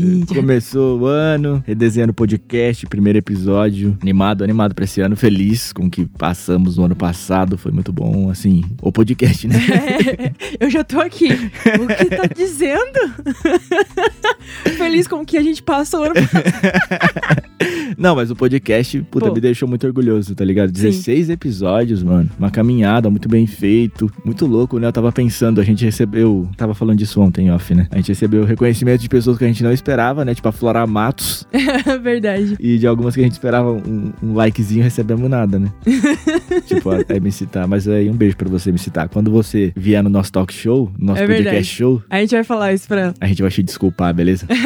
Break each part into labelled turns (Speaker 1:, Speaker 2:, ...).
Speaker 1: Ooh. Começou o ano, redesenhando o podcast, primeiro episódio. Animado, animado pra esse ano, feliz com o que passamos no ano passado. Foi muito bom, assim, o podcast, né?
Speaker 2: É, eu já tô aqui. O que tá dizendo? feliz com o que a gente passou ano passado.
Speaker 1: Não, mas o podcast, puta,
Speaker 2: Pô.
Speaker 1: me deixou muito orgulhoso, tá ligado? 16 episódios, mano. Uma caminhada muito bem feito. Muito louco, né? Eu tava pensando, a gente recebeu. Tava falando disso ontem, off, né? A gente recebeu reconhecimento de pessoas que a gente não esperava, né? Tipo a Flora Matos.
Speaker 2: Verdade.
Speaker 1: E de algumas que a gente esperava um, um likezinho, recebemos nada, né? tipo, a, a MC Tá. Mas aí um beijo pra você, MC Tá. Quando você vier no nosso talk show, no nosso
Speaker 2: É
Speaker 1: podcast
Speaker 2: verdade.
Speaker 1: show,
Speaker 2: A gente vai falar isso pra ela.
Speaker 1: a gente vai te desculpar, beleza?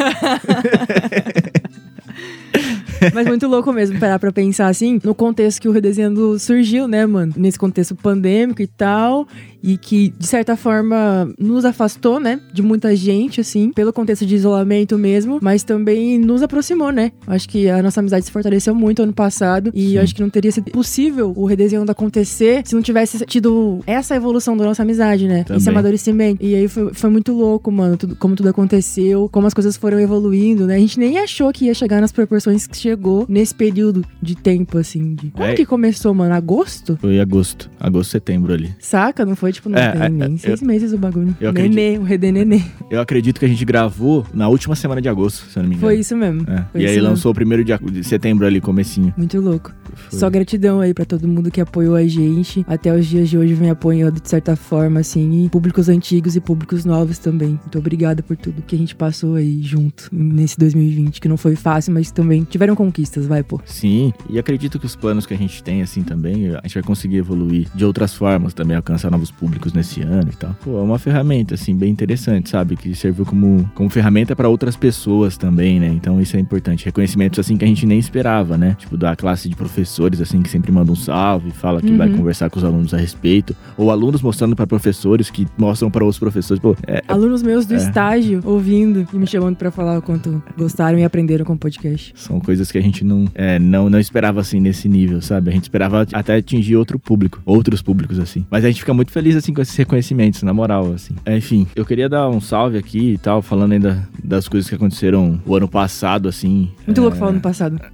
Speaker 2: Mas muito louco mesmo parar pra pensar assim, no contexto que o redesenhando surgiu, né, mano? Nesse contexto pandêmico e tal. E que, de certa forma, nos afastou, né? De muita gente, assim, pelo contexto de isolamento mesmo, mas também nos aproximou, né? Acho que a nossa amizade se fortaleceu muito ano passado. E acho que não teria sido possível o redesenhando acontecer se não tivesse tido essa evolução da nossa amizade, né?
Speaker 1: Também.
Speaker 2: Esse amadurecimento. E aí foi, foi muito louco, mano, tudo- como tudo aconteceu, como as coisas foram evoluindo, né? A gente nem achou que ia chegar nas proporções que chegou nesse período de tempo, assim. De... Como
Speaker 1: É.
Speaker 2: que começou, mano? Agosto?
Speaker 1: Foi agosto. Agosto, setembro ali.
Speaker 2: Saca? Não foi, tipo, não
Speaker 1: É,
Speaker 2: tem
Speaker 1: é,
Speaker 2: nem
Speaker 1: é,
Speaker 2: seis meses o bagulho.
Speaker 1: eu
Speaker 2: nenê, o redê nenê.
Speaker 1: Eu acredito que a gente gravou na última semana de agosto, se eu não me engano.
Speaker 2: Foi isso mesmo.
Speaker 1: É.
Speaker 2: Foi
Speaker 1: E aí
Speaker 2: isso
Speaker 1: lançou o primeiro de, de setembro ali, comecinho.
Speaker 2: Muito louco.
Speaker 1: Foi.
Speaker 2: Só gratidão aí pra todo mundo que apoiou a gente. Até os dias de hoje vem apoiando de certa forma, assim. E públicos antigos e públicos novos também. Muito obrigada por tudo que a gente passou aí junto nesse 2020, que não foi fácil, mas também tiveram conquistas, vai, pô.
Speaker 1: Sim, e acredito que os planos que a gente tem, assim, também, a gente vai conseguir evoluir de outras formas também, alcançar novos públicos nesse ano e tal. Pô, é uma ferramenta, assim, bem interessante, sabe? Que serviu como, como ferramenta pra outras pessoas também, né? Então isso é importante. Reconhecimentos, assim, que a gente nem esperava, né? Tipo, da classe de professores, assim, que sempre mandam um salve, fala que
Speaker 2: Uhum.
Speaker 1: vai conversar com os alunos a respeito. Ou alunos mostrando pra professores que mostram pra outros professores. Pô, é,
Speaker 2: Alunos meus do
Speaker 1: É.
Speaker 2: estágio ouvindo e me chamando pra falar o quanto gostaram e aprenderam com o podcast.
Speaker 1: São coisas que a gente não, é, não, não esperava assim nesse nível, sabe? A gente esperava até atingir outro público, outros públicos assim. Mas a gente fica muito feliz assim com esses reconhecimentos, na moral, assim. É, enfim, eu queria dar um salve aqui e tal, falando ainda das coisas que aconteceram o ano passado, assim.
Speaker 2: Muito
Speaker 1: é,
Speaker 2: louco falar no passado.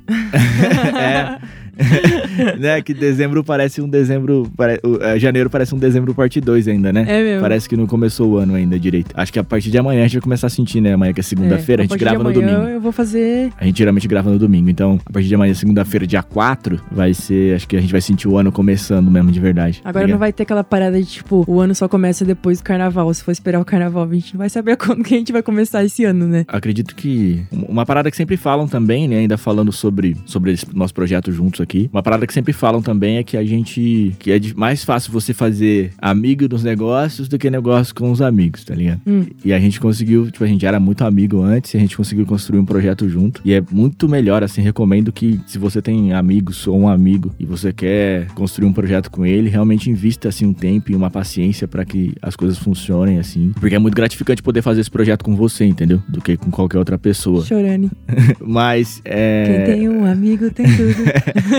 Speaker 1: É. né, que dezembro parece um dezembro. Pare... é, janeiro parece um dezembro parte 2 ainda, né?
Speaker 2: É mesmo.
Speaker 1: Parece que não começou o ano ainda direito. Acho que a partir de amanhã a gente vai começar a sentir, né? Amanhã que é segunda-feira,
Speaker 2: É,
Speaker 1: a gente
Speaker 2: partir
Speaker 1: grava
Speaker 2: de
Speaker 1: no domingo.
Speaker 2: Eu vou fazer.
Speaker 1: A gente geralmente grava no domingo, então a partir de amanhã, segunda-feira, dia 4, vai ser. Acho que a gente vai sentir o ano começando mesmo de verdade.
Speaker 2: Agora
Speaker 1: Tá
Speaker 2: não vai ter aquela parada de tipo, o ano só começa depois do carnaval. Se for esperar o carnaval, a gente não vai saber quando que a gente vai começar esse ano, né?
Speaker 1: Acredito que uma parada que sempre falam também, né, ainda falando sobre, sobre esse nosso projeto juntos aqui, uma parada que sempre falam também é que a gente, que é mais fácil você fazer amigo dos negócios do que negócio com os amigos, tá ligado?
Speaker 2: Hum.
Speaker 1: E a gente conseguiu, tipo, a gente era muito amigo antes e a gente conseguiu construir um projeto junto. E é muito melhor, assim, recomendo que se você tem amigos ou um amigo e você quer construir um projeto com ele, realmente invista, assim, um tempo e uma paciência pra que as coisas funcionem, assim. Porque é muito gratificante poder fazer esse projeto com você, entendeu? Do que com qualquer outra pessoa.
Speaker 2: Chorane.
Speaker 1: Mas,
Speaker 2: Quem
Speaker 1: é...
Speaker 2: tem um amigo tem tudo.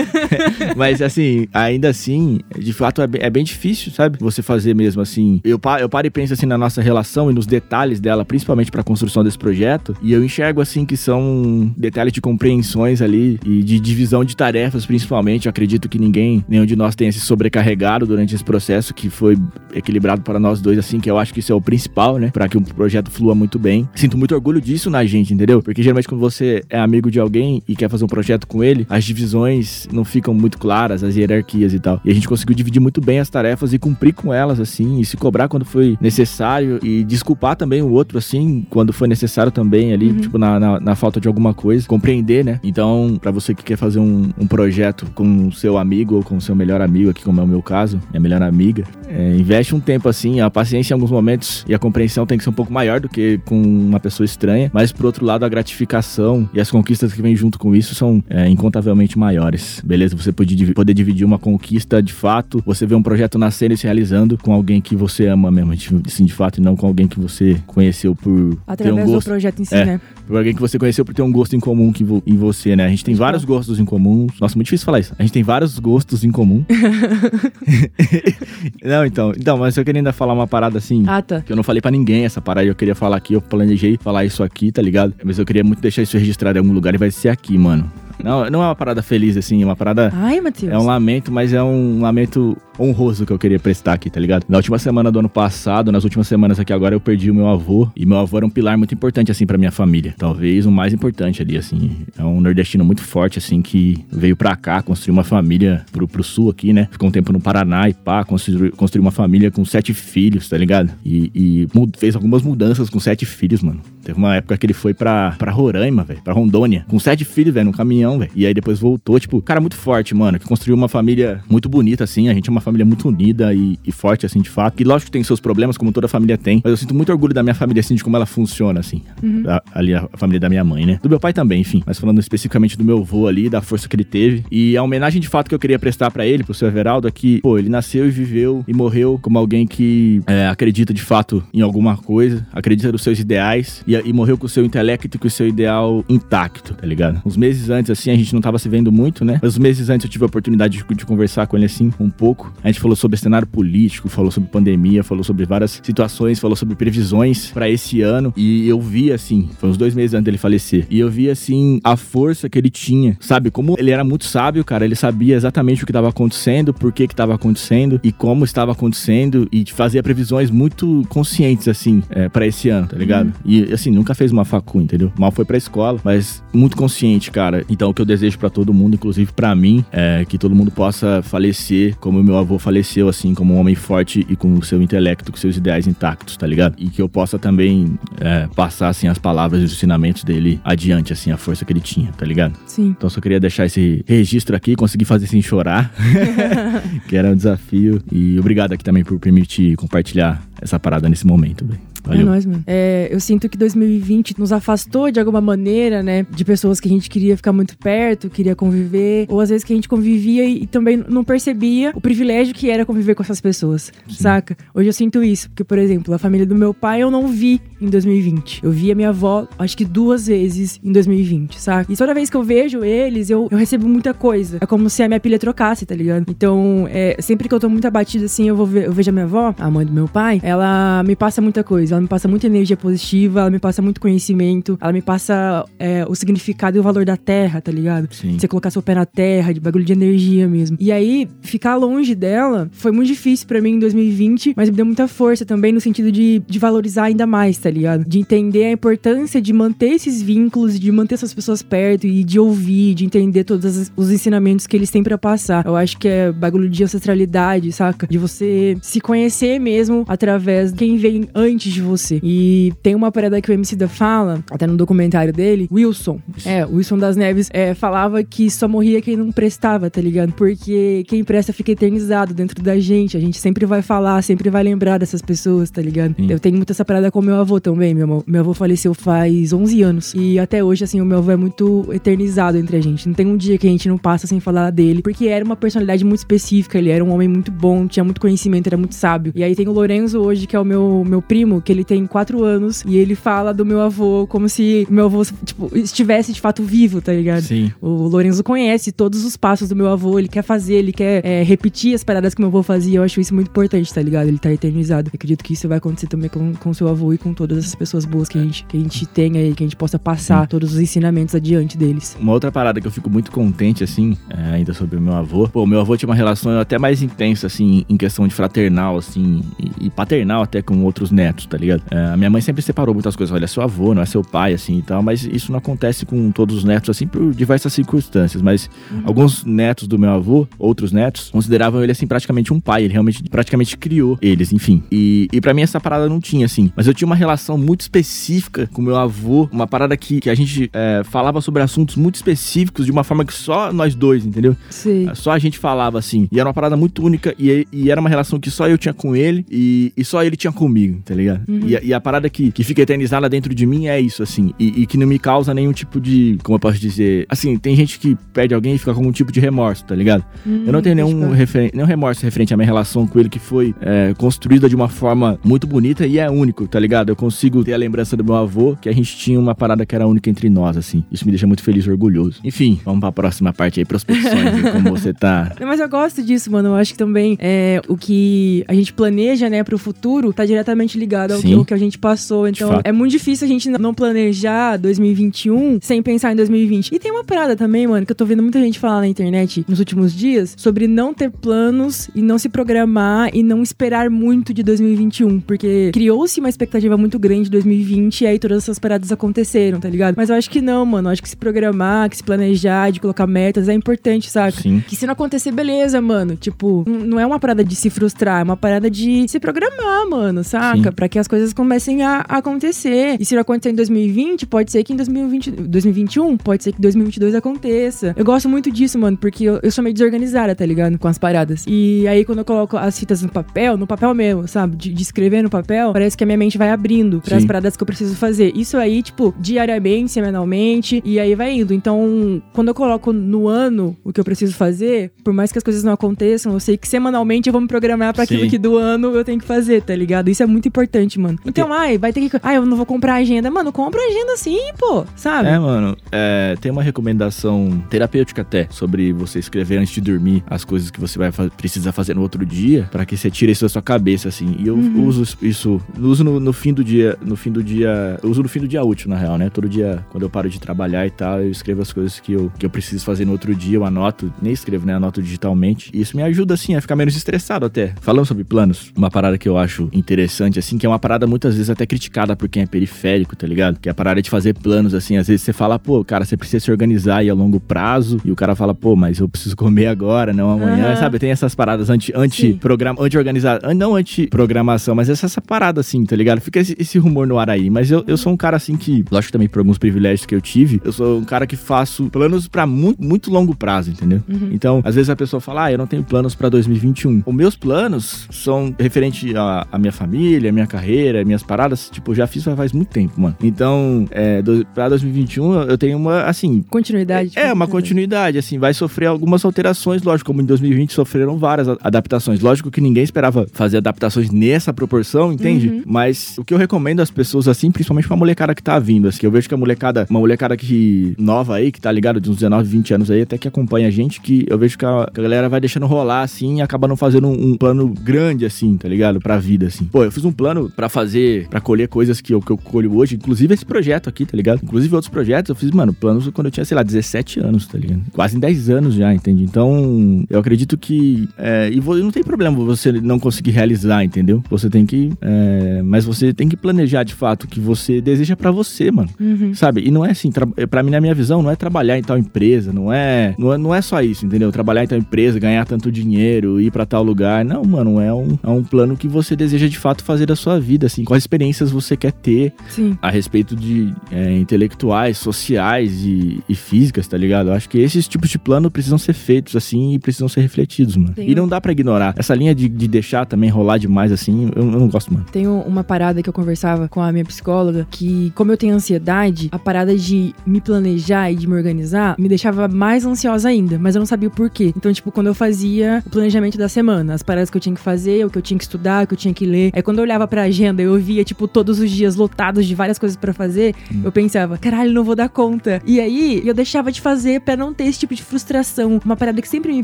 Speaker 1: Mas assim, ainda assim, de fato é bem, é bem difícil, sabe? Você fazer mesmo assim. Eu, pa- eu paro e penso assim na nossa relação e nos detalhes dela, principalmente pra construção desse projeto, e eu enxergo assim que são detalhes de compreensões ali e de divisão de tarefas, principalmente. Eu acredito que ninguém, nenhum de nós tenha se sobrecarregado durante esse processo, que foi equilibrado para nós dois, assim, que eu acho que isso é o principal, né? Pra que o projeto flua muito bem. Sinto muito orgulho disso na gente, entendeu? Porque geralmente quando você é amigo de alguém e quer fazer um projeto com ele, as divisões não ficam muito claras, as hierarquias e tal. E a gente conseguiu dividir muito bem as tarefas e cumprir com elas, assim, e se cobrar quando foi necessário e desculpar também o outro, assim, quando foi necessário também ali, tipo, na, na, na falta de alguma coisa. Compreender, né? Então, pra você que quer fazer um, um projeto com o seu amigo ou com o seu melhor amigo, aqui como é o meu caso, minha melhor amiga, é, investe um tempo assim, a paciência em alguns momentos e a compreensão tem que ser um pouco maior do que com uma pessoa estranha, mas por outro lado, a gratificação e as conquistas que vêm junto com isso são é, incontavelmente maiores. Beleza? Você pode poder dividir uma conquista de fato, você vê um projeto nascendo e se realizando com alguém que você ama mesmo, assim, de fato, e não com alguém que você conheceu por
Speaker 2: Através
Speaker 1: ter um gosto.
Speaker 2: do projeto em si,
Speaker 1: É.
Speaker 2: né?
Speaker 1: Por alguém que você conheceu por ter um gosto em comum que vo- em você, né? A gente tem vários gostos em comum. Nossa, muito difícil falar isso. A gente tem vários gostos em comum. não, então, então, mas eu queria ainda falar uma parada assim.
Speaker 2: Ah, tá.
Speaker 1: Que eu não falei pra ninguém essa parada, eu queria falar aqui, eu planejei falar isso aqui, tá ligado? Mas eu queria muito deixar isso registrado em algum lugar e vai ser aqui, mano. Não, não é uma parada feliz, assim, é uma parada.
Speaker 2: Ai, Matheus.
Speaker 1: É um lamento, mas é um lamento honroso que eu queria prestar aqui, tá ligado? Na última semana do ano passado, nas últimas semanas aqui agora, eu perdi o meu avô. E meu avô era um pilar muito importante, assim, pra minha família. Talvez o mais importante ali, assim. É um nordestino muito forte, assim, que veio pra cá, construiu uma família pro, pro sul aqui, né? Ficou um tempo no Paraná e pá, construiu, construiu uma família com sete filhos, tá ligado? E, e fez algumas mudanças com sete filhos, mano. Teve uma época que ele foi pra, pra Roraima, velho, pra Rondônia, com sete filhos, velho, num caminhão, velho. E aí depois voltou, tipo, cara muito forte, mano, que construiu uma família muito bonita, assim. A gente é uma família muito unida e, e forte, assim, de fato. Que lógico que tem seus problemas, como toda família tem, mas eu sinto muito orgulho da minha família, assim, de como ela funciona, assim. Da- ali a, a família da minha mãe, né? Do meu pai também, enfim. Mas falando especificamente do meu avô ali, da força que ele teve. E a homenagem de fato que eu queria prestar pra ele, pro seu Everaldo, é que, pô, ele nasceu e viveu e morreu como alguém que é, acredita de fato em alguma coisa, acredita nos seus ideais e, e morreu com o seu intelecto e com o seu ideal intacto, tá ligado? Uns meses antes, assim, a gente não tava se vendo muito, né? Mas uns meses antes eu tive a oportunidade de, de conversar com ele, assim, um pouco. A gente falou sobre cenário político, falou sobre pandemia, falou sobre várias situações, falou sobre previsões pra esse ano. E eu vi, assim, foi uns dois meses antes dele falecer. E eu vi, assim, a força que ele tinha, sabe? Como ele era muito sábio, cara. Ele sabia exatamente o que estava acontecendo, por que que estava acontecendo e como estava acontecendo. E fazia previsões muito conscientes, assim, é, para esse ano, tá ligado? E, assim, nunca fez uma facu, entendeu? Mal foi pra escola, mas muito consciente, cara. Então, o que eu desejo pra todo mundo, inclusive pra mim, é que todo mundo possa falecer como o meu avô faleceu, assim, como um homem forte e com o seu intelecto, com seus ideais intactos, tá ligado? E que eu possa também é, passar, assim, as palavras e os ensinamentos dele adiante, assim, a força que ele tinha, tá ligado?
Speaker 2: Sim.
Speaker 1: Então, só queria deixar esse registro aqui, conseguir fazer sem chorar, que era um desafio. E obrigado aqui também por permitir compartilhar essa parada nesse momento, velho.
Speaker 2: É
Speaker 1: Valeu.
Speaker 2: nóis, mano. É, eu sinto que 2020 nos afastou de alguma maneira, né? De pessoas que a gente queria ficar muito perto, queria conviver. Ou às vezes que a gente convivia e, e também não percebia o privilégio que era conviver com essas pessoas, saca? Hoje eu sinto isso. Porque, por exemplo, a família do meu pai eu não vi em 2020. Eu vi a minha avó, acho que duas vezes em 2020, saca? E toda vez que eu vejo eles, eu, eu recebo muita coisa. É como se a minha pilha trocasse, tá ligado? Então, é, sempre que eu tô muito abatida assim, eu, vou ver, eu vejo a minha avó, a mãe do meu pai, ela me passa muita coisa. Ela me passa muita energia positiva, ela me passa muito conhecimento, ela me passa é, o significado e o valor da terra, tá ligado?
Speaker 1: Sim.
Speaker 2: Você colocar seu pé na terra, de bagulho de energia mesmo. E aí, ficar longe dela foi muito difícil pra mim em 2020, mas me deu muita força também no sentido de, de valorizar ainda mais, tá ligado? De entender a importância de manter esses vínculos, de manter essas pessoas perto e de ouvir, de entender todos os ensinamentos que eles têm pra passar. Eu acho que é bagulho de ancestralidade, saca? De você se conhecer mesmo através de quem vem antes de você. E tem uma parada que o MC da fala, até no documentário dele, Wilson. É, o Wilson das Neves é, falava que só morria quem não prestava, tá ligado? Porque quem presta fica eternizado dentro da gente. A gente sempre vai falar, sempre vai lembrar dessas pessoas, tá ligado?
Speaker 1: Sim.
Speaker 2: Eu tenho muito essa parada com meu avô também. Meu, avô- meu avô faleceu faz 11 anos. E até hoje, assim, o meu avô é muito eternizado entre a gente. Não tem um dia que a gente não passa sem falar dele. Porque era uma personalidade muito específica. Ele era um homem muito bom, tinha muito conhecimento, era muito sábio. E aí tem o Lorenzo hoje, que é o meu, meu primo, que ele tem 4 anos. E ele fala do meu avô como se meu avô, tipo, estivesse de fato vivo, tá ligado?
Speaker 1: Sim.
Speaker 2: O Lorenzo conhece todos os passos do meu avô, ele quer fazer, ele quer é, repetir as paradas que meu avô fazia. Eu acho isso muito importante, tá ligado? Ele tá eternizado. Eu acredito que isso vai acontecer também com, com seu avô e com todas essas pessoas boas que a gente, que a gente tem aí, que a gente possa passar todos os ensinamentos adiante deles.
Speaker 1: Uma outra parada que eu fico muito contente, assim, é, ainda sobre o meu avô. Pô, meu avô tinha uma relação até mais intensa, assim, em questão de fraternal, assim, e, e paternal até com outros netos, tá ligado? É, a minha mãe sempre separou muitas coisas. Olha, é seu avô, não é seu pai, assim, e tal. Mas isso não acontece com todos os netos, assim, por diversas circunstâncias. Mas alguns netos do meu avô, outros netos, consideravam ele, assim, praticamente um pai. Ele realmente, praticamente criou eles, enfim. E, e para mim essa parada não tinha, assim. Mas eu tinha uma relação muito específica com meu avô. Uma parada que, que a gente é, falava sobre assuntos muito específicos de uma forma que só nós dois, entendeu?
Speaker 2: Sei.
Speaker 1: Só a gente falava assim. E era uma parada muito única. E, e era uma relação que só eu tinha com ele e, e só ele tinha comigo, tá ligado? Uhum. E, e, a parada que, que fica eternizada dentro de mim é isso, assim. E, e, que não me causa nenhum tipo de. Como eu posso dizer? Assim, tem gente que perde alguém e fica com algum tipo de remorso, tá ligado? Hum, eu não tenho nenhum, nenhum remorso referente à minha relação com ele que foi é, construída de uma forma muito bonita e é único, tá ligado? Eu consigo ter a lembrança do meu avô que a gente tinha uma parada que era única entre nós, assim. Isso me deixa muito feliz e orgulhoso. Enfim, vamos pra próxima parte aí, prospecções, como você tá.
Speaker 2: Mas eu gosto disso, mano. Eu acho que também é, o que a gente planeja, né, pro futuro tá diretamente ligado ao que, ao que, a gente passou. Então é muito difícil a gente não planejar 2021 sem pensar em 2020. E tem uma parada também, mano, que eu tô vendo muita gente falar na internet nos últimos dias sobre não ter planos e não se programar e não esperar muito de 2021. Porque criou-se uma expectativa muito grande de 2020 e aí todas essas paradas aconteceram, tá ligado? Mas eu acho que não, mano. Eu acho que se programar, que se planejar, de colocar metas é importante, saca? Sim. Que se não acontecer, beleza, mano. Tipo, não é uma parada de se frustrar, é uma parada de se programar, mano, saca? Para que as coisas comecem a acontecer. E se não acontecer em 2020, pode ser que em 2020, 2021, pode ser que 2022 aconteça. Eu gosto muito disso, mano, porque eu, eu sou meio desorganizada, tá ligado? Com as paradas. E aí, quando eu coloco as fitas no papel, no papel mesmo, sabe? De, de escrever no papel, parece que a minha mente vai abrindo para as paradas que eu preciso fazer. Isso aí, tipo, diariamente, semanalmente, e aí vai indo. Então, quando eu coloco no ano o que eu preciso fazer, por mais que as coisas não aconteçam, eu sei que semanalmente eu vou me programar para aquilo que do ano eu tenho que fazer, tá ligado? Isso é muito importante, mano. Então, ai, vai ter que. Ai, eu não vou comprar agenda. Mano, compra agenda sim, pô, sabe?
Speaker 1: É, mano. É, tem uma recomendação terapêutica até sobre você escrever antes de dormir as coisas que você vai fa precisar fazer no outro dia, para que você tire isso da sua cabeça, assim. E eu uhum. uso isso, uso no, no, fim do dia, no fim do dia, eu uso no fim do dia útil, na real, né? Todo dia, quando eu paro de trabalhar e tal, eu escrevo as coisas que eu, que eu preciso fazer no outro dia, eu anoto, nem escrevo, né? Anoto digitalmente. E isso me ajuda, assim, a ficar menos estressado até. Falando sobre planos, uma parada que eu acho interessante, assim, que é uma parada muitas vezes até criticada por quem é periférico, tá ligado? Que é a parada de fazer planos, assim, às vezes você fala, pô, cara, você precisa se organizar aí a longo prazo, e o cara fala, pô, mas eu preciso comer agora, não amanhã, uhum. sabe? Tem essas paradas anti, anti programa, anti organizar, não anti programação, mas essa, essa parada assim, tá ligado? Fica esse, esse rumor no ar aí, mas eu, eu sou um cara assim que, lógico também por alguns privilégios que eu tive, eu sou um cara que faço planos para muito, muito longo prazo, entendeu? Uhum. Então, às vezes a pessoa fala, ah, eu não tenho planos para 2021. Os meus planos são referente à minha família, à minha carreira, minhas paradas, tipo, já fiz faz muito tempo, mano. Então, é, do, pra 2021 eu tenho uma, assim...
Speaker 2: Continuidade.
Speaker 1: É, uma continuidade, assim, vai sofrer algumas alterações, lógico, como em 2020 sofreram várias adaptações. Lógico que ninguém esperava fazer adaptações nessa proporção, entende? Uhum. Mas o que eu recomendo às pessoas, assim, principalmente pra molecada que tá vindo, assim, eu vejo que a molecada, uma molecada que nova aí, que tá ligado, de uns 19, 20 anos aí, até que acompanha a gente, que eu vejo que a, que a galera vai deixando rolar, assim, e acaba não fazendo um, um, plano grande, assim, tá ligado? Pra vida, assim. Pô, eu fiz um plano para fazer, para colher coisas que eu, que eu colho hoje, inclusive esse projeto aqui, tá ligado? Inclusive outros projetos, eu fiz, mano, planos quando eu tinha, sei lá, 17 anos, tá ligado? Quase em 10 anos já, entende? Então, eu acredito que. É, e não tem problema você não conseguir realizar, entendeu? Você tem que. É, mas você tem que planejar de fato o que você deseja para você, mano. Uhum. Sabe? E não é assim, para mim, na minha visão, não é trabalhar em tal empresa, não é, não é, não é só isso, entendeu? Trabalhar em tal empresa, ganhar tanto dinheiro, ir para tal lugar. Não, mano, é um, é um plano que você deseja de fato fazer da sua vida, assim, quais experiências você quer ter Sim. a respeito de é, intelectuais, sociais e, e, físicas, tá ligado? Eu acho que esses tipos de plano precisam ser feitos, assim, e precisam ser refletidos, mano. E não dá para ignorar. Essa linha de, de deixar também rolar demais, assim, eu, eu não gosto, mano.
Speaker 2: Tem uma parada que eu conversava com a minha psicóloga, que como eu tenho ansiedade, a parada de me planejar e de me organizar me deixava mais ansiosa ainda, mas eu não sabia o porquê. Então, tipo, quando eu fazia o planejamento da semana, as paradas que eu tinha que fazer, o que eu tinha que estudar, o que eu tinha que ler, aí quando eu olhava pra agenda, eu via, tipo, todos os dias lotados de várias coisas para fazer, hum. eu pensava, caralho, não vou dar conta. E aí, eu deixava de fazer para não ter esse tipo de frustração. Uma parada que sempre me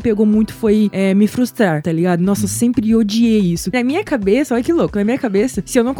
Speaker 2: pegou muito foi é, me frustrar, tá ligado? Nossa, eu hum. sempre odiei isso. Na minha cabeça, olha que louco, na minha cabeça, se eu não,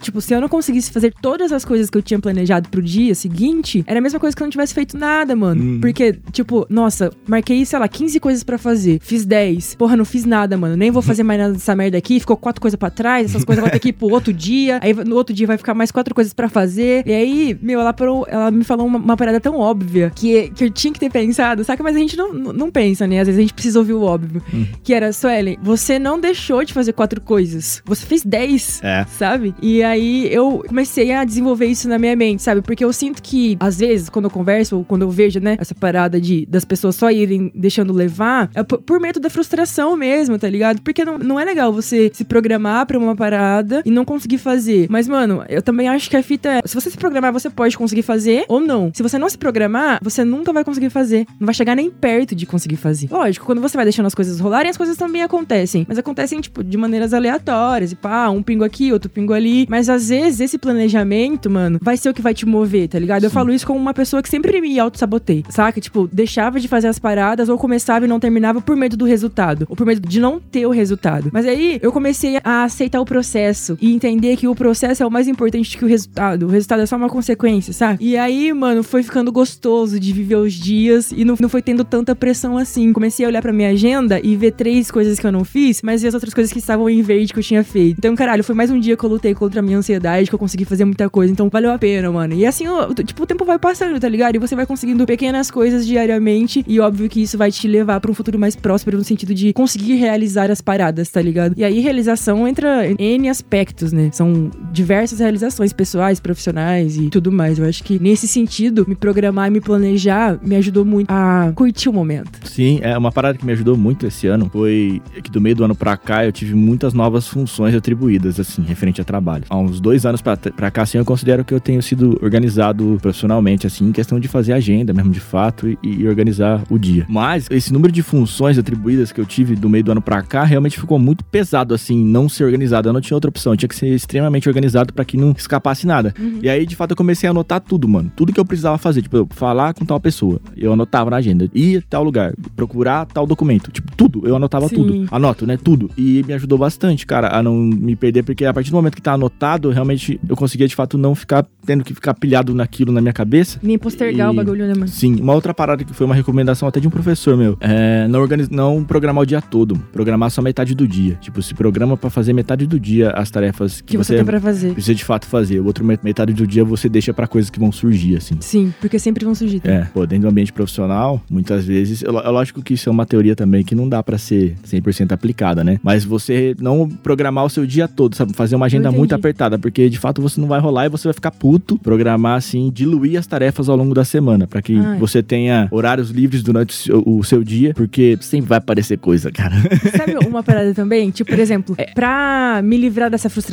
Speaker 2: tipo, se eu não conseguisse fazer todas as coisas que eu tinha planejado pro dia seguinte, era a mesma coisa que eu não tivesse feito nada, mano. Hum. Porque, tipo, nossa, marquei, sei lá, 15 coisas para fazer, fiz 10. Porra, não fiz nada, mano. Nem vou fazer mais nada dessa merda aqui, ficou quatro coisas para trás, essas coisas vão ter que ir pro outro dia, aí no outro dia vai ficar mais quatro coisas para fazer. E aí, meu, ela, ela me falou uma, uma, parada tão óbvia que, que eu tinha que ter pensado, saca? Mas a gente não, não pensa, né? Às vezes a gente precisa ouvir o óbvio. Hum. Que era, Suelen, você não deixou de fazer quatro coisas. Você fez dez, é. sabe? E aí eu comecei a desenvolver isso na minha mente, sabe? Porque eu sinto que, às vezes, quando eu converso ou quando eu vejo, né, essa parada de das pessoas só irem deixando levar, é por medo da frustração mesmo, tá ligado? Porque não, não é legal você se programar pra uma parada e não conseguir fazer. Mas, mano, eu também acho que a fita é, se você se programar, você pode conseguir fazer ou não. Se você não se programar, você nunca vai conseguir fazer. Não vai chegar nem perto de conseguir fazer. Lógico, quando você vai deixando as coisas rolarem, as coisas também acontecem. Mas acontecem, tipo, de maneiras aleatórias. E pá, um pingo aqui, outro pingo ali. Mas às vezes esse planejamento, mano, vai ser o que vai te mover, tá ligado? Sim. Eu falo isso como uma pessoa que sempre me auto-sabotei, saca? Tipo, deixava de fazer as paradas ou começava e não terminava por medo do resultado. Ou por medo de não ter o resultado. Mas aí eu comecei a aceitar o processo e entender que o processo é o mais importante que o resultado. O resultado é só uma consequência, sabe? E aí, mano, foi ficando gostoso de viver os dias e não, não foi tendo tanta pressão assim. Comecei a olhar pra minha agenda e ver três coisas que eu não fiz, mas ver as outras coisas que estavam em verde que eu tinha feito. Então, caralho, foi mais um dia que eu lutei contra a minha ansiedade, que eu consegui fazer muita coisa. Então, valeu a pena, mano. E assim, tipo, o tempo vai passando, tá ligado? E você vai conseguindo pequenas coisas diariamente. E óbvio que isso vai te levar para um futuro mais próspero no sentido de conseguir realizar as paradas, tá ligado? E aí, realização entra em N aspectos, né? São diversas realizações pessoais, profissionais e tudo mais. Eu acho que nesse sentido, me programar e me planejar me ajudou muito a curtir o momento.
Speaker 1: Sim, é uma parada que me ajudou muito esse ano foi que do meio do ano pra cá eu tive muitas novas funções atribuídas, assim, referente a trabalho. Há uns dois anos pra cá, assim, eu considero que eu tenho sido organizado profissionalmente, assim, em questão de fazer agenda mesmo, de fato, e, e organizar o dia. Mas esse número de funções atribuídas que eu tive do meio do ano pra cá realmente ficou muito pesado, assim, não ser organizado. Eu não tinha outra opção, eu tinha que ser extremamente organizado para que não escapasse nada. Uhum. E aí, de fato, eu comecei a anotar tudo, mano. Tudo que eu precisava fazer, tipo, eu falar com tal pessoa, eu anotava na agenda. Ir tal lugar, procurar tal documento, tipo, tudo. Eu anotava Sim. tudo. Anoto, né? Tudo. E me ajudou bastante, cara, a não me perder, porque a partir do momento que tá anotado, realmente eu conseguia, de fato, não ficar tendo que ficar pilhado naquilo na minha cabeça.
Speaker 2: Nem postergar e... o bagulho, né, mano?
Speaker 1: Sim. Uma outra parada que foi uma recomendação até de um professor meu, é não, organiz... não programar o dia todo, programar só metade do dia. Tipo, se programa para fazer metade do dia as tarefas que,
Speaker 2: que você, você tem pra fazer.
Speaker 1: Precisa de fato fazer. O outro metade do dia você deixa para coisas que vão surgir, assim.
Speaker 2: Sim, porque sempre vão surgir.
Speaker 1: Tá? É, pô, dentro do ambiente profissional, muitas vezes, é lógico que isso é uma teoria também que não dá para ser 100% aplicada, né? Mas você não programar o seu dia todo, sabe? Fazer uma agenda muito apertada, porque de fato você não vai rolar e você vai ficar puto. Programar, assim, diluir as tarefas ao longo da semana, para que Ai. você tenha horários livres durante o seu, o seu, dia, porque sempre vai aparecer coisa, cara.
Speaker 2: Sabe uma parada também? Tipo, por exemplo, é, pra me livrar dessa frustração,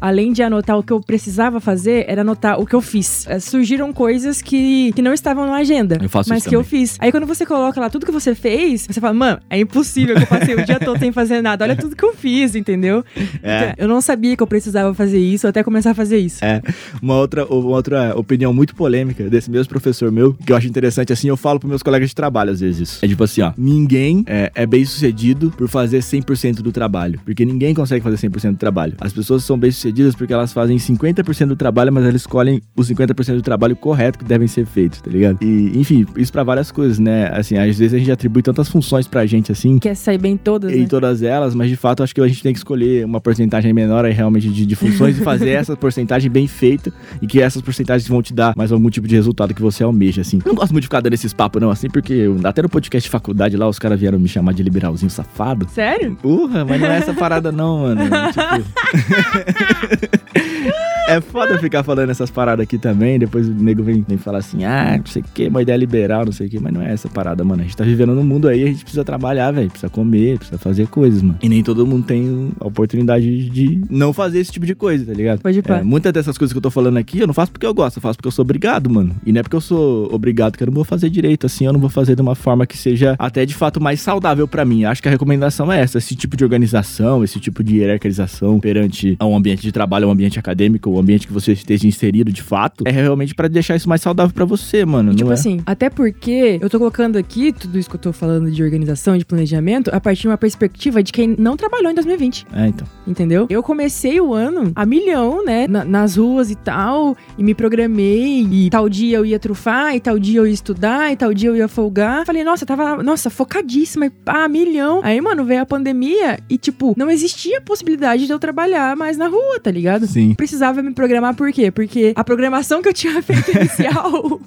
Speaker 2: além de anotar o que eu precisava fazer, era anotar o que eu fiz. É, surgiram coisas que, que não estavam na agenda.
Speaker 1: Eu faço
Speaker 2: mas
Speaker 1: isso
Speaker 2: que também. eu fiz. Aí quando você coloca lá tudo que você fez, você fala, mano, é impossível que eu passei o dia todo sem fazer nada. Olha tudo que eu fiz, entendeu? É. Então, eu não sabia que eu precisava fazer isso até começar a fazer isso.
Speaker 1: É. Uma outra, uma outra opinião muito polêmica desse mesmo professor meu, que eu acho interessante, assim, eu falo pros meus colegas de trabalho às vezes isso. É tipo assim, ó, ninguém é, é bem sucedido por fazer 100% do trabalho. Porque ninguém consegue fazer 100% do trabalho. As pessoas são bem sucedidas porque elas fazem 50% do trabalho, mas elas escolhem os 50% do trabalho correto que devem ser feitos, tá ligado? E, enfim, isso pra várias coisas, né? Assim, às vezes a gente atribui tantas funções pra gente, assim.
Speaker 2: Quer sair bem todas,
Speaker 1: Em
Speaker 2: né?
Speaker 1: todas elas, mas de fato acho que a gente tem que escolher uma porcentagem menor aí realmente de, de funções e fazer essa porcentagem bem feita e que essas porcentagens vão te dar mais algum tipo de resultado que você almeja, assim. Eu não gosto muito de ficar dando esses papos, não, assim, porque até no podcast de faculdade lá, os caras vieram me chamar de liberalzinho safado.
Speaker 2: Sério?
Speaker 1: Porra, mas não é essa parada não, mano. tipo... é foda ficar falando essas paradas aqui também. Depois o nego vem, vem falar assim: ah, não sei o que, uma ideia liberal, não sei o que. Mas não é essa parada, mano. A gente tá vivendo num mundo aí, a gente precisa trabalhar, velho. Precisa comer, precisa fazer coisas, mano. E nem todo mundo tem a oportunidade de não fazer esse tipo de coisa, tá ligado?
Speaker 2: Pode
Speaker 1: é, Muitas dessas coisas que eu tô falando aqui, eu não faço porque eu gosto, eu faço porque eu sou obrigado, mano. E não é porque eu sou obrigado que eu não vou fazer direito, assim, eu não vou fazer de uma forma que seja até de fato mais saudável para mim. Acho que a recomendação é essa: esse tipo de organização, esse tipo de hierarquização perante um ambiente de trabalho, um ambiente acadêmico, um ambiente que você esteja inserido de fato, é realmente para deixar isso mais saudável para você, mano.
Speaker 2: tipo
Speaker 1: é?
Speaker 2: assim, até porque eu tô colocando aqui tudo isso que eu tô falando de organização, de planejamento, a partir de uma perspectiva de quem não trabalhou em 2020.
Speaker 1: É, então.
Speaker 2: Entendeu? Eu comecei o ano a milhão, né? Na, nas ruas e tal, e me programei, e tal dia eu ia trufar, e tal dia eu ia estudar, e tal dia eu ia folgar. Falei, nossa, tava, nossa, focadíssima, e pá, milhão. Aí, mano, veio a pandemia e, tipo, não existia possibilidade de eu trabalhar mais na rua, tá ligado?
Speaker 1: Sim.
Speaker 2: Precisava me programar por quê? Porque a programação que eu tinha feito inicial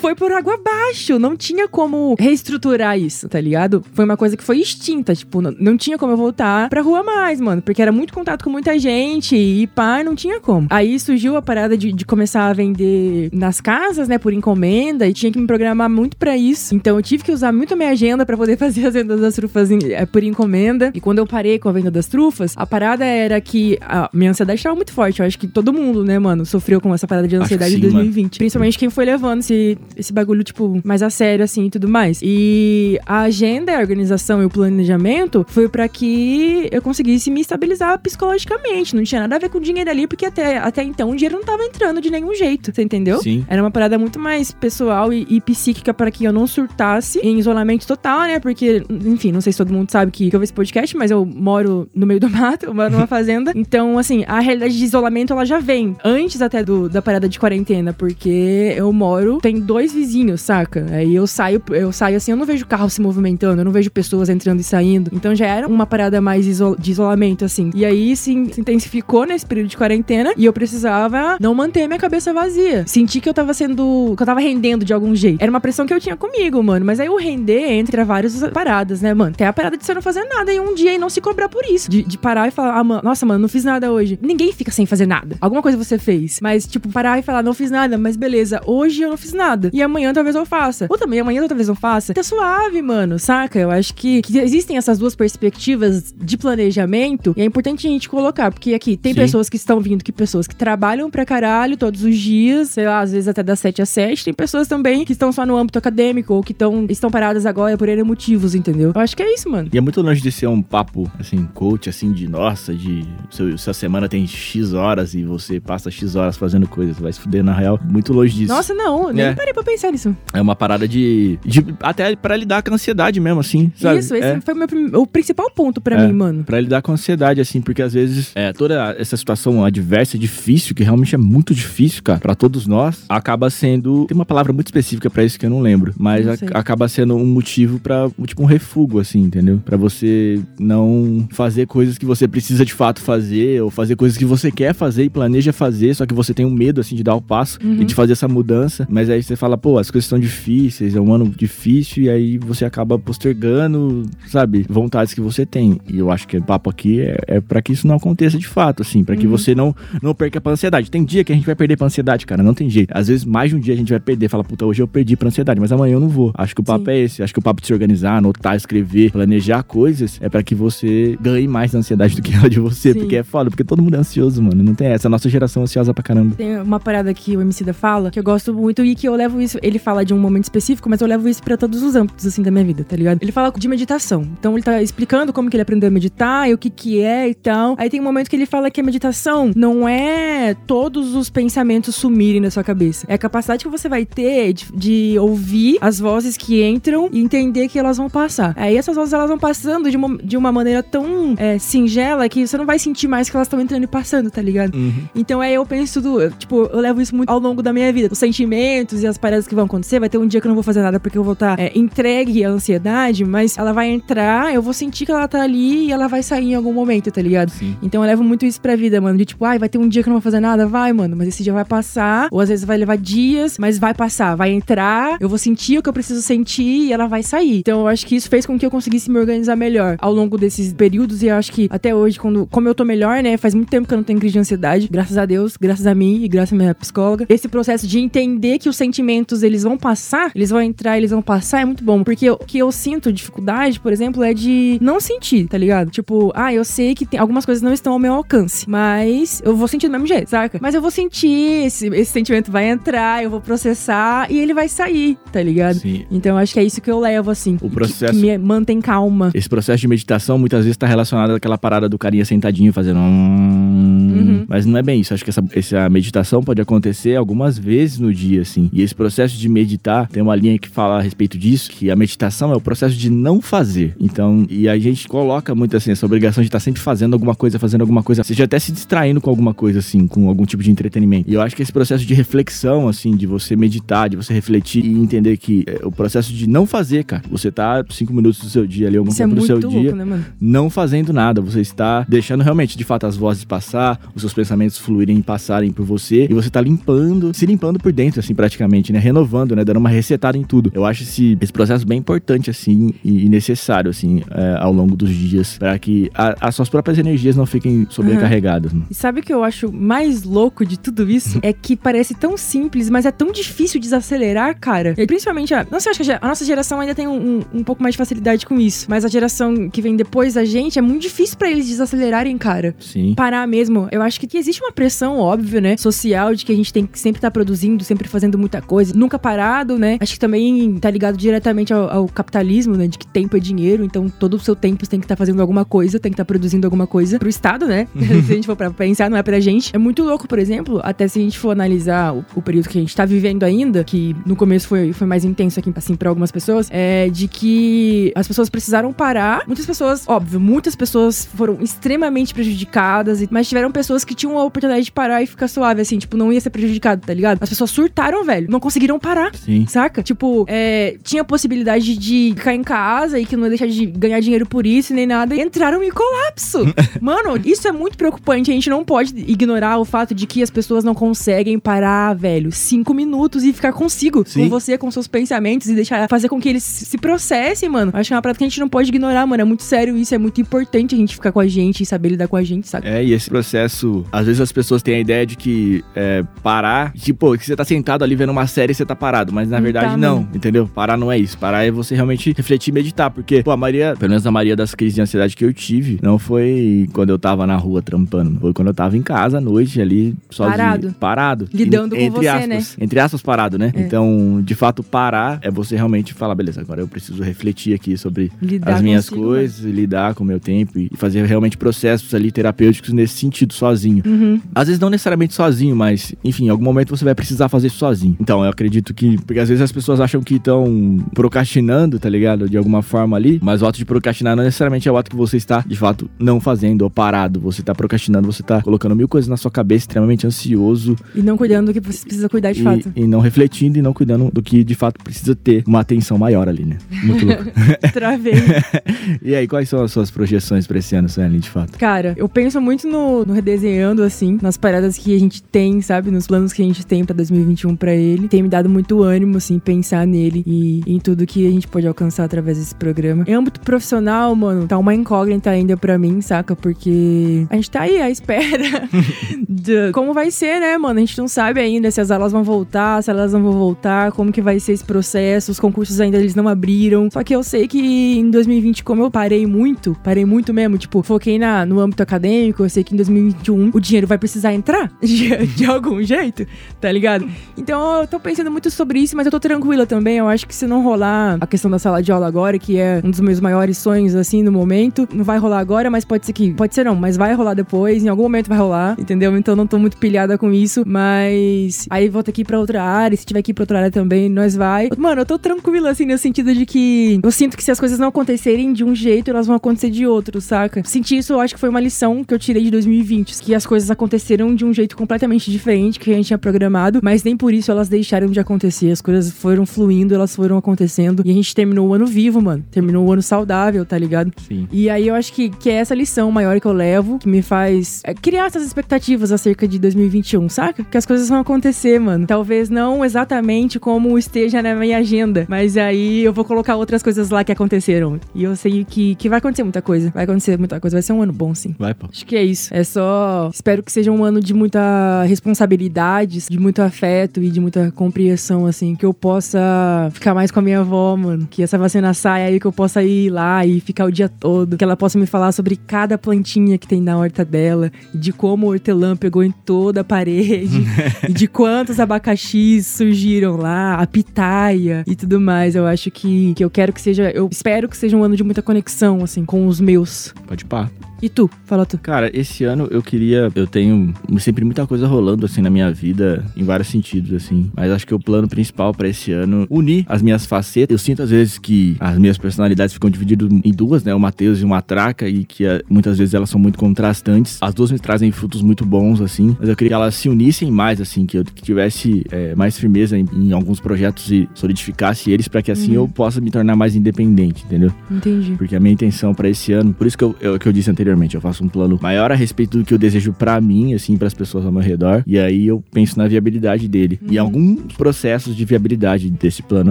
Speaker 2: foi por água abaixo. Não tinha como reestruturar isso, tá ligado? Foi uma coisa que foi extinta. Tipo, não, não tinha como eu voltar pra rua mais, mano. Porque era muito contato com muita gente e pá, não tinha como. Aí surgiu a parada de, de começar a vender nas casas, né, por encomenda. E tinha que me programar muito para isso. Então eu tive que usar muito a minha agenda para poder fazer as vendas das trufas em, é, por encomenda. E quando eu parei com a venda das trufas, a parada era que que a minha ansiedade tava muito forte. Eu acho que todo mundo, né, mano, sofreu com essa parada de ansiedade
Speaker 1: sim,
Speaker 2: em 2020. Principalmente quem foi levando esse, esse bagulho, tipo, mais a sério, assim, e tudo mais. E a agenda, a organização e o planejamento foi para que eu conseguisse me estabilizar psicologicamente. Não tinha nada a ver com dinheiro ali, porque até, até então o dinheiro não tava entrando de nenhum jeito, você entendeu?
Speaker 1: Sim.
Speaker 2: Era uma parada muito mais pessoal e, e psíquica para que eu não surtasse em isolamento total, né? Porque, enfim, não sei se todo mundo sabe que, que eu vejo esse podcast, mas eu moro no meio do mato, eu moro numa fazenda. Então, assim, a realidade de isolamento ela já vem antes até do, da parada de quarentena, porque eu moro, tem dois vizinhos, saca? Aí eu saio, eu saio assim, eu não vejo carro se movimentando, eu não vejo pessoas entrando e saindo. Então já era uma parada mais iso de isolamento, assim. E aí sim, se intensificou nesse período de quarentena e eu precisava não manter minha cabeça vazia. Senti que eu tava sendo. que eu tava rendendo de algum jeito. Era uma pressão que eu tinha comigo, mano. Mas aí o render entra várias paradas, né, mano? Tem a parada de você não fazer nada em um dia e não se cobrar por isso. De, de parar e falar, ah, nossa, mano, não fiz nada hoje. Ninguém fica sem fazer nada. Alguma coisa você fez. Mas, tipo, parar e falar, não fiz nada, mas beleza, hoje eu não fiz nada. E amanhã talvez eu faça. Ou também amanhã talvez eu faça. Tá suave, mano, saca? Eu acho que, que existem essas duas perspectivas de planejamento e é importante a gente colocar, porque aqui tem
Speaker 1: Sim.
Speaker 2: pessoas que estão vindo, que pessoas que trabalham pra caralho todos os dias, sei lá, às vezes até das 7 às 7. Tem pessoas também que estão só no âmbito acadêmico ou que tão, estão paradas agora por N motivos, entendeu? Eu acho que é isso, mano.
Speaker 1: E é muito longe de ser um papo, assim, coach, assim, de nossa, de seu, sua semana tem X horas e você passa X horas fazendo coisas, vai se fuder na real. Muito longe disso.
Speaker 2: Nossa, não, nem
Speaker 1: É.
Speaker 2: parei pra pensar nisso.
Speaker 1: É uma parada de, de. Até pra lidar com a ansiedade mesmo, assim, sabe?
Speaker 2: Isso, esse
Speaker 1: É.
Speaker 2: foi o, meu o principal ponto pra
Speaker 1: É.
Speaker 2: mim, mano.
Speaker 1: Pra lidar com a ansiedade, assim, porque às vezes é, toda essa situação adversa, difícil, que realmente é muito difícil, cara, pra todos nós, acaba sendo. Tem uma palavra muito específica pra isso que eu não lembro, mas
Speaker 2: Não
Speaker 1: a- acaba sendo um motivo pra, tipo, um refúgio, assim, entendeu? Pra você não fazer coisas que você precisa de fato fazer, ou fazer coisas que você quer fazer e planeja fazer, só que você tem um medo, assim, de dar o passo
Speaker 2: Uhum.
Speaker 1: e de fazer essa mudança. Mas aí você fala, pô, as coisas estão difíceis, é um ano difícil, e aí você acaba postergando, sabe, vontades que você tem. E eu acho que o papo aqui é, é para que isso não aconteça de fato, assim, pra que
Speaker 2: Uhum.
Speaker 1: você não, não perca pra ansiedade. Tem dia que a gente vai perder pra ansiedade, cara, não tem jeito. Às vezes, mais de um dia a gente vai perder, fala, puta, hoje eu perdi pra ansiedade, mas amanhã eu não vou. Acho que o papo
Speaker 2: Sim.
Speaker 1: é esse. Acho que o papo de se organizar, anotar, escrever, planejar coisas, é pra que você ganhe mais ansiedade do que ela de você,
Speaker 2: Sim.
Speaker 1: porque é foda, porque todo mundo é ansioso, mano. Não tem essa. A nossa geração é ansiosa pra caramba.
Speaker 2: Tem uma parada que o MC da fala, que eu gosto muito e que eu levo isso. Ele fala de um momento específico, mas eu levo isso pra todos os âmbitos, assim, da minha vida, tá ligado? Ele fala de meditação. Então ele tá explicando como que ele aprendeu a meditar e o que que é e tal. Aí tem um momento que ele fala que a meditação não é todos os pensamentos sumirem na sua cabeça. É a capacidade que você vai ter de, de ouvir as vozes que entram e entender que elas vão passar. Aí essas vozes elas vão passando de uma, de uma maneira tão é, singela que você não vai sentir mais que elas estão entrando e passando, tá ligado? Então aí eu penso do, eu, tipo, eu levo isso muito ao longo da minha vida. Os sentimentos e as paradas que vão acontecer. Vai ter um dia que eu não vou fazer nada porque eu vou estar é, entregue à ansiedade, mas ela vai entrar, eu vou sentir que ela tá ali e ela vai sair em algum momento, tá ligado?
Speaker 1: Sim.
Speaker 2: Então eu levo muito isso pra vida, mano. De tipo, ai, vai ter um dia que eu não vou fazer nada? Vai, mano. Mas esse dia vai passar. Ou às vezes vai levar dias, mas vai passar. Vai entrar, eu vou sentir o que eu preciso sentir e ela vai sair. Então eu acho que isso fez com que eu conseguisse me organizar melhor ao longo desses períodos. E eu acho que até hoje, quando, como eu tô melhor, né? Faz muito tempo que eu não tenho crise de ansiedade. Graças a Deus, graças a mim e graças à minha psicóloga. Esse processo de entender que os sentimentos eles vão passar, eles vão entrar, eles vão passar, é muito bom. Porque o que eu sinto dificuldade, por exemplo, é de não sentir, tá ligado? Tipo, ah, eu sei que tem, algumas coisas não estão ao meu alcance, mas eu vou sentir do mesmo jeito, saca? Mas eu vou sentir, esse, esse sentimento vai entrar, eu vou processar e ele vai sair, tá ligado?
Speaker 1: Sim.
Speaker 2: Então acho que é isso que eu levo, assim.
Speaker 1: O
Speaker 2: que-
Speaker 1: processo-
Speaker 2: Que, me mantém calma.
Speaker 1: Esse processo de meditação muitas vezes tá relacionado àquela parada do carinha sentadinho fazendo. Um-
Speaker 2: Uhum.
Speaker 1: Mas não é bem isso. Acho que essa, essa meditação pode acontecer algumas vezes no dia, assim. E esse processo de meditar, tem uma linha que fala a respeito disso, que a meditação é o processo de não fazer. Então, e a gente coloca muito assim, essa obrigação de estar sempre fazendo alguma coisa, fazendo alguma coisa, seja até se distraindo com alguma coisa, assim, com algum tipo de entretenimento. E eu acho que esse processo de reflexão, assim, de você meditar, de você refletir e entender que é, o processo de não fazer, cara. Você tá cinco minutos do seu dia ali, algum
Speaker 2: Isso é
Speaker 1: tempo do
Speaker 2: muito
Speaker 1: seu
Speaker 2: louco,
Speaker 1: dia,
Speaker 2: né,
Speaker 1: não fazendo nada. Você está deixando realmente, de fato, as vozes passar, os seus pensamentos fluírem e passarem por você. E você tá limpando, se limpando por dentro, assim, praticamente, né? Renovando, né? Dando uma resetada em tudo. Eu acho esse, esse processo bem importante, assim, e, necessário, assim, é, ao longo dos dias, para que a- as suas próprias energias não fiquem sobrecarregadas. né?
Speaker 2: E sabe o que eu acho mais louco de tudo isso? é que parece tão simples, mas é tão difícil desacelerar, cara. E principalmente, a, não sei, acho que a, a nossa geração ainda tem um, um, um pouco mais de facilidade com isso. Mas a geração que vem depois da gente é muito difícil pra eles desacelerarem, cara. Cara.
Speaker 1: Sim.
Speaker 2: Parar mesmo. Eu acho que, que existe uma pressão, óbvio, né? Social, de que a gente tem que sempre estar produzindo, sempre fazendo muita coisa. Nunca parado, né? Acho que também tá ligado diretamente ao, ao capitalismo, né? De que tempo é dinheiro. Então, todo o seu tempo você tem que estar fazendo alguma coisa, tem que estar produzindo alguma coisa pro Estado, né? se a gente for pra pensar, não é pra gente. É muito louco, por exemplo, até se a gente for analisar o, o período que a gente tá vivendo ainda, que no começo foi, foi mais intenso aqui, assim, pra algumas pessoas, é de que as pessoas precisaram parar. Muitas pessoas, óbvio, muitas pessoas foram extremamente prejudicadas, e- mas tiveram pessoas que tinham a oportunidade de parar e ficar suave, assim, tipo, não ia ser prejudicado, tá ligado? As pessoas surtaram, velho. Não conseguiram parar.
Speaker 1: Sim.
Speaker 2: Saca? Tipo, é, tinha a possibilidade de ficar em casa e que não ia deixar de ganhar dinheiro por isso nem nada. E entraram em colapso. Mano, isso é muito preocupante. A gente não pode ignorar o fato de que as pessoas não conseguem parar, velho, cinco minutos e ficar consigo,
Speaker 1: Sim.
Speaker 2: com você, com seus pensamentos e deixar fazer com que eles se processem, mano. Acho que é uma prática que a gente não pode ignorar, mano. É muito sério isso. É muito importante a gente ficar com a gente e saber lidar com a gente, saca?
Speaker 1: É, e esse processo, às vezes as pessoas têm a ideia de que é, parar, tipo, que você tá sentado ali vendo uma série e você tá parado, mas na
Speaker 2: Não
Speaker 1: verdade
Speaker 2: tá,
Speaker 1: não,
Speaker 2: mano.
Speaker 1: entendeu? Parar não é isso. Parar é você realmente refletir e meditar, porque, pô, a maioria, pelo menos a maioria das crises de ansiedade que eu tive, não foi quando eu tava na rua trampando, foi quando eu tava em casa à noite ali, sozinho.
Speaker 2: Parado.
Speaker 1: Parado.
Speaker 2: Lidando
Speaker 1: E-
Speaker 2: com você,
Speaker 1: aspas,
Speaker 2: né?
Speaker 1: Entre aspas, parado, né?
Speaker 2: É.
Speaker 1: Então, de fato, parar é você realmente falar, beleza, agora eu preciso refletir aqui sobre
Speaker 2: Lidar
Speaker 1: as minhas
Speaker 2: consigo,
Speaker 1: coisas, e lidar com o meu tempo e fazer realmente processos ali terapêuticos nesse sentido, sozinho.
Speaker 2: Uhum.
Speaker 1: Às vezes não necessariamente sozinho, mas, enfim, em algum momento você vai precisar fazer isso sozinho. Então, eu acredito que. Porque às vezes as pessoas acham que estão procrastinando, tá ligado? De alguma forma ali. Mas o ato de procrastinar não necessariamente é o ato que você está, de fato, não fazendo ou parado. Você tá procrastinando, você tá colocando mil coisas na sua cabeça, extremamente ansioso
Speaker 2: E não cuidando do que você precisa cuidar de
Speaker 1: e,
Speaker 2: fato.
Speaker 1: e não refletindo e não cuidando do que de fato precisa ter uma atenção maior ali, né? Muito louco.
Speaker 2: Travei.
Speaker 1: e aí, quais são as suas projeções pra esse ano, Suelen, de fato?
Speaker 2: Cara, eu penso muito no, no redesenhando, assim, nas paradas que a gente tem, sabe? Nos planos que a gente tem pra 2021 pra ele. Tem me dado muito ânimo, assim, pensar nele e em tudo que a gente pode alcançar através desse programa. Em âmbito profissional, mano, tá uma incógnita ainda pra mim, saca? Porque a gente tá aí à espera de como vai ser, né, mano? A gente não sabe ainda se as aulas vão voltar, se elas não vão voltar, como que vai ser esse processo. Os concursos ainda eles não abriram. Só que eu sei que em 2020, como eu parei muito, parei muito mesmo, tipo, foquei na, no âmbito acadêmico, eu sei que em 2021 o dinheiro vai precisar entrar de, de algum jeito, tá ligado? Então eu tô pensando muito sobre isso, mas eu tô tranquila também. Eu acho que se não rolar a questão da sala de aula agora, que é um dos meus maiores sonhos, assim, no momento, não vai rolar agora, mas pode ser que. Pode ser não, mas vai rolar depois, em algum momento vai rolar, entendeu? Então não tô muito pilhada com isso, mas aí que ir pra outra área, se tiver ir pra outra área também, nós vai. Mano, eu tô tranquila, assim, no sentido de que eu sinto que se as coisas não acontecerem de um jeito, elas vão acontecer de outro, saca? Senti isso, eu acho que foi uma lição que eu tirei de 2020, que as coisas aconteceram de um jeito completamente diferente que a gente tinha programado, mas nem por isso elas deixaram de acontecer. As coisas foram fluindo, elas foram acontecendo e a gente terminou o ano vivo, mano. Terminou o ano saudável, tá ligado?
Speaker 1: Sim.
Speaker 2: E aí eu acho que, que é essa lição maior que eu levo, que me faz é, criar essas expectativas acerca de 2021, saca? Que as coisas vão acontecer, mano. Talvez não exatamente como esteja na minha agenda, mas aí eu vou colocar outras coisas lá que aconteceram. E eu sei que, que vai acontecer muita coisa. Vai acontecer muita coisa. Vai ser um ano bom, sim.
Speaker 1: Vai, pô.
Speaker 2: Acho que é isso. É só. Espero que seja um ano de muita responsabilidade, de muito afeto e de muita compreensão, assim. Que eu possa ficar mais com a minha avó, mano. Que essa vacina saia aí, que eu possa ir lá e ficar o dia todo. Que ela possa me falar sobre cada plantinha que tem na horta dela. E de como o hortelã pegou em toda a parede. e de quantos abacaxis surgiram lá. A pitaia e tudo mais. Eu acho que, que eu quero que seja. Eu espero que seja um ano de muita conexão, assim, com os meus.
Speaker 1: Pode pá.
Speaker 2: E tu? Fala tu.
Speaker 1: Cara, esse ano eu queria. Eu tenho sempre muita coisa rolando assim na minha vida, em vários sentidos, assim. Mas acho que o plano principal pra esse ano unir as minhas facetas. Eu sinto às vezes que as minhas personalidades ficam divididas em duas, né? O Matheus e o Matraca, e que eh, muitas vezes elas são muito contrastantes. As duas me trazem frutos muito bons, assim. Mas eu queria que elas se unissem mais, assim, que eu que tivesse eh, mais firmeza em, em alguns projetos e solidificasse eles pra que assim eu possa me tornar mais independente, entendeu?
Speaker 2: Entendi.
Speaker 1: Porque a minha intenção pra esse ano, por isso que eu, eu, que eu disse anteriormente, eu faço um plano maior a respeito do que eu desejo pra mim, assim, pras pessoas ao meu redor. E aí eu penso na viabilidade dele. E alguns processos de viabilidade desse plano,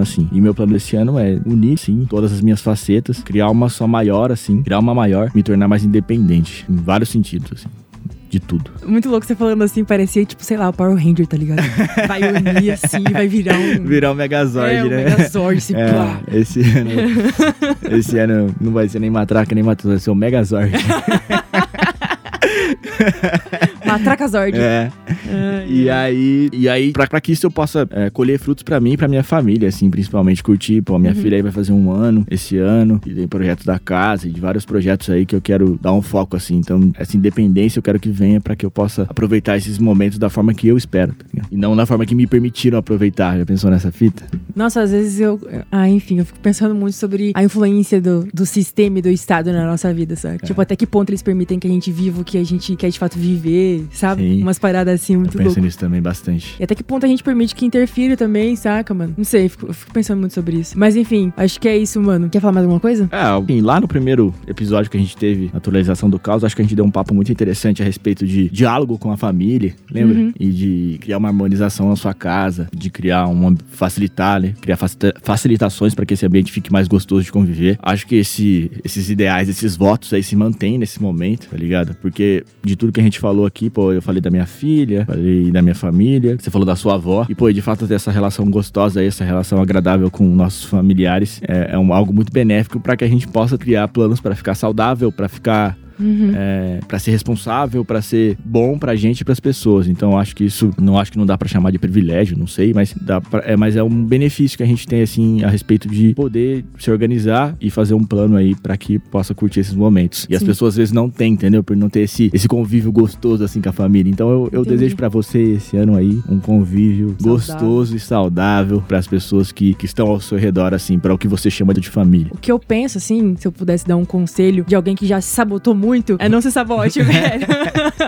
Speaker 1: assim. E meu plano desse ano é unir, sim, todas as minhas facetas, criar uma só maior, assim, criar uma maior, me tornar mais independente, em vários sentidos, assim. De tudo.
Speaker 2: Muito louco você falando assim, parecia tipo, sei lá, o Power Ranger, tá ligado? Vai unir assim, vai virar um.
Speaker 1: Virar um Megazord,
Speaker 2: é, um
Speaker 1: né?
Speaker 2: Megazord, plá.
Speaker 1: É, esse ano. esse ano não vai ser nem Matraca nem Matheus, vai ser o Megazord.
Speaker 2: Matraca Zord.
Speaker 1: É.
Speaker 2: Ai,
Speaker 1: E aí, e aí pra, pra que isso eu possa é, colher frutos pra mim e pra minha família, assim, principalmente curtir. Pô, minha filha aí vai fazer um ano esse ano, e tem projetos da casa e de vários projetos aí que eu quero dar um foco, assim. Então, essa independência eu quero que venha pra que eu possa aproveitar esses momentos da forma que eu espero, tá ligado? E não da forma que me permitiram aproveitar. Já pensou nessa fita?
Speaker 2: Nossa, às vezes eu. Ah, enfim, eu fico pensando muito sobre a influência do, do sistema e do Estado na nossa vida, sabe?
Speaker 1: É.
Speaker 2: Tipo, até que ponto eles permitem que a gente viva o que a gente quer de fato viver, sabe?
Speaker 1: Sim.
Speaker 2: Umas paradas assim
Speaker 1: Eu
Speaker 2: muito
Speaker 1: penso
Speaker 2: loucas.
Speaker 1: nisso também bastante.
Speaker 2: E até que ponto a gente permite que interfira também, saca, mano? Não sei, eu fico, eu fico pensando muito sobre isso. Mas enfim, acho que é isso, mano. Quer falar mais alguma coisa?
Speaker 1: É, assim, lá no primeiro episódio que a gente teve, atualização do caos, acho que a gente deu um papo muito interessante a respeito de diálogo com a família, lembra?
Speaker 2: Uhum.
Speaker 1: E de criar uma harmonização na sua casa, de criar um facilitar, né? Criar facilita- facilitações para que esse ambiente fique mais gostoso de conviver. Acho que esse, esses ideais, esses votos aí se mantêm nesse momento, tá ligado? Porque de tudo que a gente falou aqui, pô, eu falei da minha filha, falei da minha família, você falou da sua avó, e pô, de fato ter essa relação gostosa essa relação agradável com nossos familiares é, é um, algo muito benéfico para que a gente possa criar planos para ficar saudável, para ficar
Speaker 2: Uhum.
Speaker 1: é, para ser responsável, pra ser bom pra gente e pras pessoas. Então acho que isso não acho que não dá pra chamar de privilégio, não sei, mas dá pra, é, mas é um benefício que a gente tem assim a respeito de poder se organizar e fazer um plano aí pra que possa curtir esses momentos. E as
Speaker 2: Sim.
Speaker 1: pessoas às vezes não têm, entendeu? Por não ter esse, esse convívio gostoso assim com a família. Então eu, eu desejo pra você esse ano aí um convívio
Speaker 2: Saudável.
Speaker 1: gostoso e saudável pras pessoas que, que estão ao seu redor assim, para o que você chama de família.
Speaker 2: O que eu penso, assim, se eu pudesse dar um conselho de alguém que já se sabotou muito, é não se sabote, velho.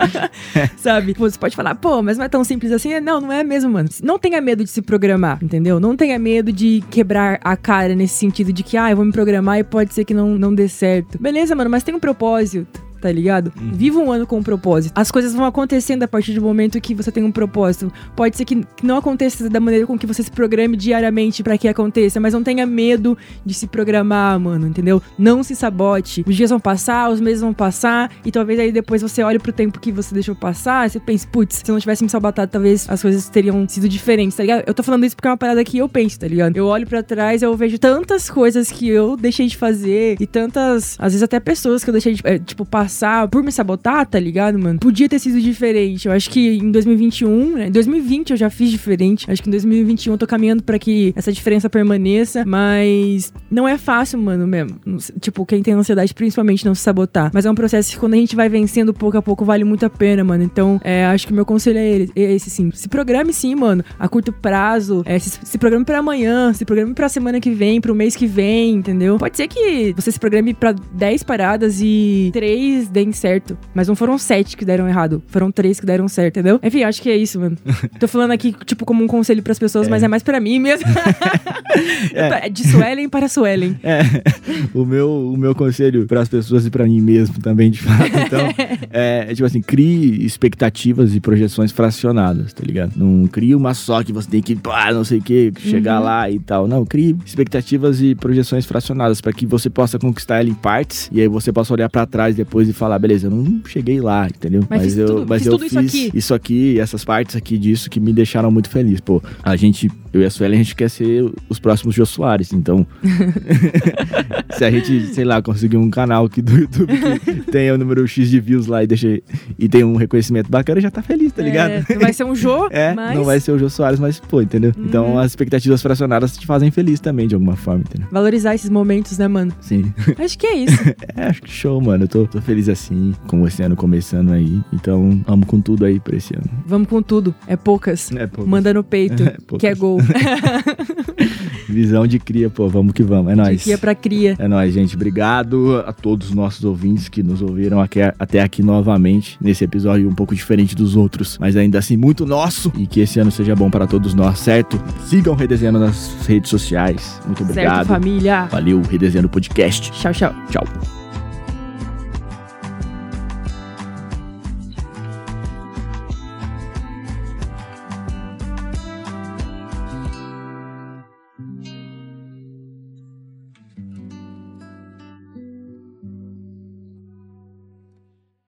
Speaker 2: Sabe? Você pode falar, pô, mas não é tão simples assim. É, Não, não é mesmo, mano. Não tenha medo de se programar, entendeu? Não tenha medo de quebrar a cara nesse sentido de que, ah, eu vou me programar e pode ser que não, não dê certo. Beleza, mano, mas tem um propósito. Tá ligado? Viva um ano com um propósito. As coisas vão acontecendo a partir do momento que você tem um propósito. Pode ser que não aconteça da maneira com que você se programe diariamente pra que aconteça, mas não tenha medo de se programar, mano, entendeu? Não se sabote. Os dias vão passar, os meses vão passar, e talvez aí depois você olhe pro tempo que você deixou passar, e você pense, putz, se eu não tivesse me sabotado, talvez as coisas teriam sido diferentes, tá ligado? Eu tô falando isso porque é uma parada que eu penso, tá ligado? Eu olho pra trás e eu vejo tantas coisas que eu deixei de fazer, e tantas, às vezes até pessoas que eu deixei de, é, tipo, passar por me sabotar, tá ligado, mano? Podia ter sido diferente. Eu acho que em 2021, né? Em 2020 eu já fiz diferente. Acho que em 2021 eu tô caminhando pra que essa diferença permaneça, mas não é fácil, mano, mesmo. Tipo, quem tem ansiedade, principalmente, não se sabotar. Mas é um processo que quando a gente vai vencendo pouco a pouco, vale muito a pena, mano. Então, é, acho que o meu conselho é é esse, sim. Se programe sim, mano, a curto prazo. É, se, se programe pra amanhã, se programe pra semana que vem, pro mês que vem, entendeu? Pode ser que você se programe pra 10 paradas e 3 deem certo. Mas não foram 7 que deram errado. Foram 3 que deram certo, entendeu? Enfim, acho que é isso, mano. Tô falando aqui, tipo, como um conselho pras pessoas, mas é mais pra mim mesmo. É De Suelen para Suelen.
Speaker 1: É, o meu, o meu conselho para as pessoas e para mim mesmo também, de fato. Então, é, é tipo assim, crie expectativas e projeções fracionadas, tá ligado? Não crie uma só que você tem que, pá, não sei o que, chegar
Speaker 2: Uhum.
Speaker 1: lá e tal. Não, crie expectativas e projeções fracionadas para que você possa conquistar ela em partes e aí você possa olhar para trás depois e falar, beleza, eu não cheguei lá, entendeu?
Speaker 2: Mas fiz
Speaker 1: eu,
Speaker 2: tudo-
Speaker 1: mas
Speaker 2: fiz
Speaker 1: eu
Speaker 2: tudo isso
Speaker 1: fiz
Speaker 2: aqui.
Speaker 1: isso aqui, essas partes aqui disso que me deixaram muito feliz. Pô, a gente, eu e a Sueli, a gente quer ser os próximos Jô Soares, então se a gente, sei lá, conseguir um canal aqui do YouTube que tenha o número X de views lá e deixa e tem um reconhecimento bacana, já tá feliz, tá ligado?
Speaker 2: É, não vai ser um jogo,
Speaker 1: É,
Speaker 2: mas...
Speaker 1: não vai ser o Jô Soares, mas pô, entendeu? Então
Speaker 2: Uhum.
Speaker 1: as expectativas fracionadas te fazem feliz também, de alguma forma, entendeu?
Speaker 2: Valorizar esses momentos, né, mano?
Speaker 1: Sim.
Speaker 2: Acho que é isso.
Speaker 1: É, acho que show, mano. Eu tô, tô feliz assim, com esse ano começando aí. Então, amo com tudo aí pra esse ano.
Speaker 2: Vamos com tudo. É poucas.
Speaker 1: É, pô,
Speaker 2: Manda no peito,
Speaker 1: É, poucas.
Speaker 2: que é gol.
Speaker 1: Visão de cria, pô. Vamos que vamos. É nóis.
Speaker 2: Que é pra cria.
Speaker 1: É nóis, gente. Obrigado a todos os nossos ouvintes que nos ouviram aqui- até aqui novamente, nesse episódio um pouco diferente dos outros, mas ainda assim muito nosso. E que esse ano seja bom para todos nós, certo? Sigam o Redesenhando nas redes sociais. Muito
Speaker 2: Certo,
Speaker 1: obrigado.
Speaker 2: família?
Speaker 1: Valeu, Redesenhando Podcast.
Speaker 2: Tchau, tchau.
Speaker 1: Tchau.